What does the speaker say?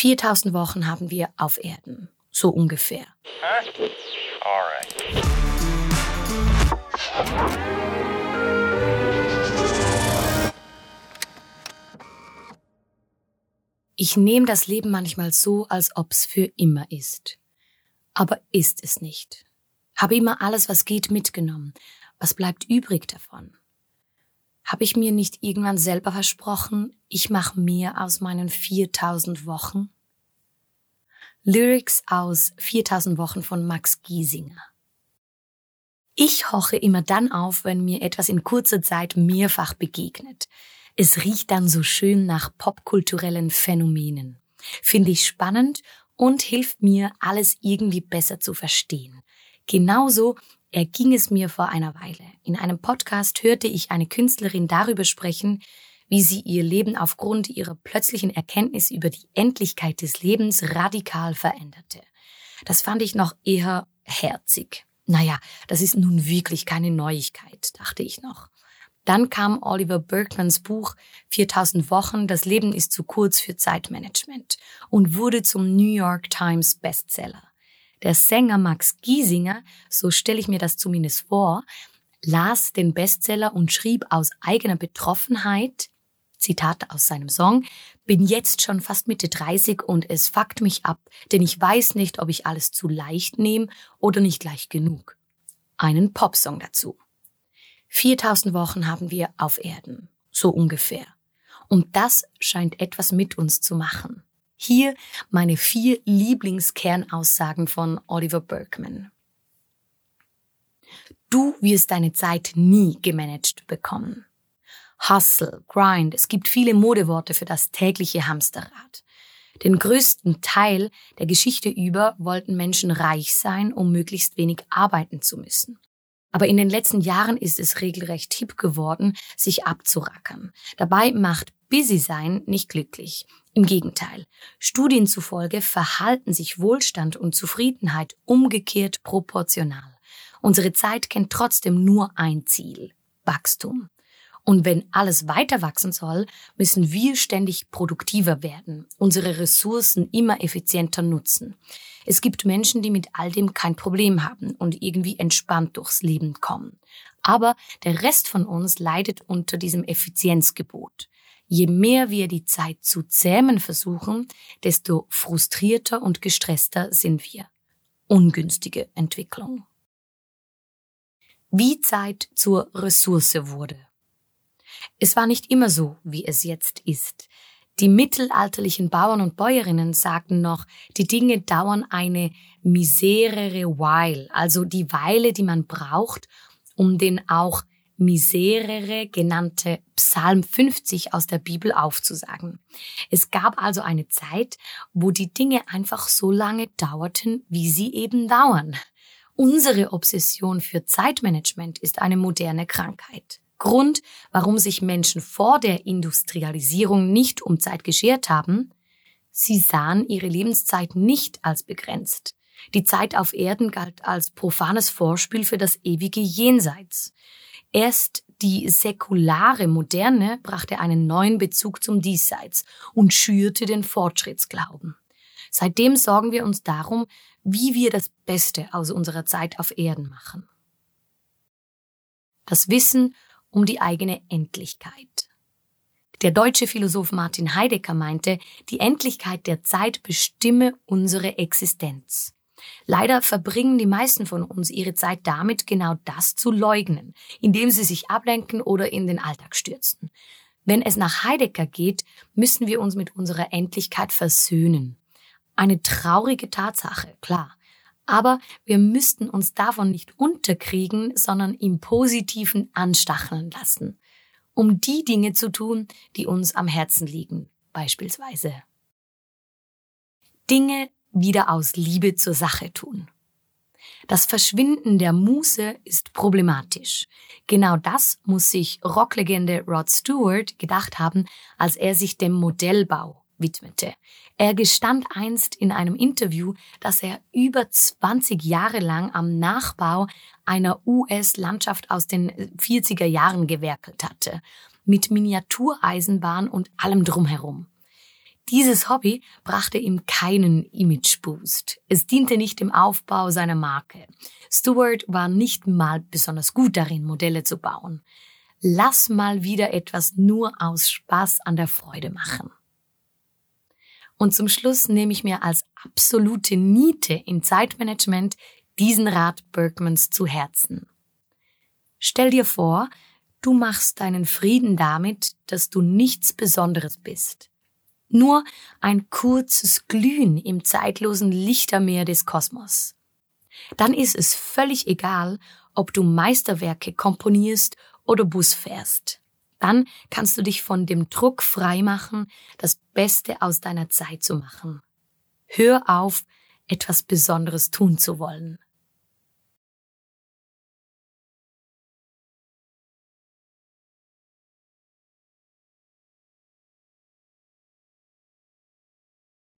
4000 Wochen haben wir auf Erden. So ungefähr. Ich nehme das Leben manchmal so, als ob's für immer ist. Aber ist es nicht. Habe immer alles, was geht, mitgenommen. Was bleibt übrig davon? Habe ich mir nicht irgendwann selber versprochen, ich mache mehr aus meinen 4000 Wochen? Lyrics aus 4000 Wochen von Max Giesinger. Ich hoche immer dann auf, wenn mir etwas in kurzer Zeit mehrfach begegnet. Es riecht dann so schön nach popkulturellen Phänomenen. Finde ich spannend und hilft mir, alles irgendwie besser zu verstehen. Genauso erging es mir vor einer Weile. In einem Podcast hörte ich eine Künstlerin darüber sprechen, wie sie ihr Leben aufgrund ihrer plötzlichen Erkenntnis über die Endlichkeit des Lebens radikal veränderte. Das fand ich noch eher herzig. Naja, das ist nun wirklich keine Neuigkeit, dachte ich noch. Dann kam Oliver Berkmans Buch 4000 Wochen, das Leben ist zu kurz für Zeitmanagement und wurde zum New York Times Bestseller. Der Sänger Max Giesinger, so stelle ich mir das zumindest vor, las den Bestseller und schrieb aus eigener Betroffenheit, Zitat aus seinem Song, bin jetzt schon fast Mitte 30 und es fuckt mich ab, denn ich weiß nicht, ob ich alles zu leicht nehme oder nicht gleich genug. Einen Popsong dazu. 4000 Wochen haben wir auf Erden, so ungefähr. Und das scheint etwas mit uns zu machen. Hier meine vier Lieblingskernaussagen von Oliver Berkman. Du wirst deine Zeit nie gemanagt bekommen. Hustle, Grind, es gibt viele Modeworte für das tägliche Hamsterrad. Den größten Teil der Geschichte über wollten Menschen reich sein, um möglichst wenig arbeiten zu müssen. Aber in den letzten Jahren ist es regelrecht hip geworden, sich abzurackern. Dabei macht Busy sein nicht glücklich. Im Gegenteil. Studien zufolge verhalten sich Wohlstand und Zufriedenheit umgekehrt proportional. Unsere Zeit kennt trotzdem nur ein Ziel. Wachstum. Und wenn alles weiter wachsen soll, müssen wir ständig produktiver werden, unsere Ressourcen immer effizienter nutzen. Es gibt Menschen, die mit all dem kein Problem haben und irgendwie entspannt durchs Leben kommen. Aber der Rest von uns leidet unter diesem Effizienzgebot. Je mehr wir die Zeit zu zähmen versuchen, desto frustrierter und gestresster sind wir. Ungünstige Entwicklung. Wie Zeit zur Ressource wurde. Es war nicht immer so, wie es jetzt ist. Die mittelalterlichen Bauern und Bäuerinnen sagten noch, die Dinge dauern eine miserere while, also die Weile, die man braucht, um den auch miserere genannte Psalm 50 aus der Bibel aufzusagen. Es gab also eine Zeit, wo die Dinge einfach so lange dauerten, wie sie eben dauern. Unsere Obsession für Zeitmanagement ist eine moderne Krankheit. Grund, warum sich Menschen vor der Industrialisierung nicht um Zeit geschert haben, sie sahen ihre Lebenszeit nicht als begrenzt. Die Zeit auf Erden galt als profanes Vorspiel für das ewige Jenseits. Erst die säkulare Moderne brachte einen neuen Bezug zum Diesseits und schürte den Fortschrittsglauben. Seitdem sorgen wir uns darum, wie wir das Beste aus unserer Zeit auf Erden machen. Das Wissen um die eigene Endlichkeit. Der deutsche Philosoph Martin Heidegger meinte, die Endlichkeit der Zeit bestimme unsere Existenz. Leider verbringen die meisten von uns ihre Zeit damit, genau das zu leugnen, indem sie sich ablenken oder in den Alltag stürzen. Wenn es nach Heidegger geht, müssen wir uns mit unserer Endlichkeit versöhnen. Eine traurige Tatsache, klar. Aber wir müssten uns davon nicht unterkriegen, sondern im Positiven anstacheln lassen, um die Dinge zu tun, die uns am Herzen liegen, beispielsweise. Dinge wieder aus Liebe zur Sache tun. Das Verschwinden der Muße ist problematisch. Genau das muss sich Rocklegende Rod Stewart gedacht haben, als er sich dem Modellbau widmete. Er gestand einst in einem Interview, dass er über 20 Jahre lang am Nachbau einer US-Landschaft aus den 40er Jahren gewerkelt hatte, mit Miniatureisenbahn und allem drumherum. Dieses Hobby brachte ihm keinen Imageboost. Es diente nicht dem Aufbau seiner Marke. Stewart war nicht mal besonders gut darin, Modelle zu bauen. Lass mal wieder etwas nur aus Spaß an der Freude machen. Und zum Schluss nehme ich mir als absolute Niete in Zeitmanagement diesen Rat Berkmans zu Herzen. Stell dir vor, du machst deinen Frieden damit, dass du nichts Besonderes bist. Nur ein kurzes Glühen im zeitlosen Lichtermeer des Kosmos. Dann ist es völlig egal, ob du Meisterwerke komponierst oder Bus fährst. Dann kannst du dich von dem Druck frei machen, das Beste aus deiner Zeit zu machen. Hör auf, etwas Besonderes tun zu wollen.